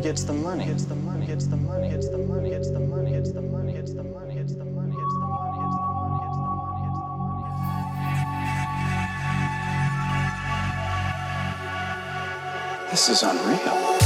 gets the money? Gets the money? Gets the money? Gets the money? Gets the money? Gets the money? Gets the money? Gets the money? Gets the money? Gets the money? Gets the money? Gets the money? This is unreal.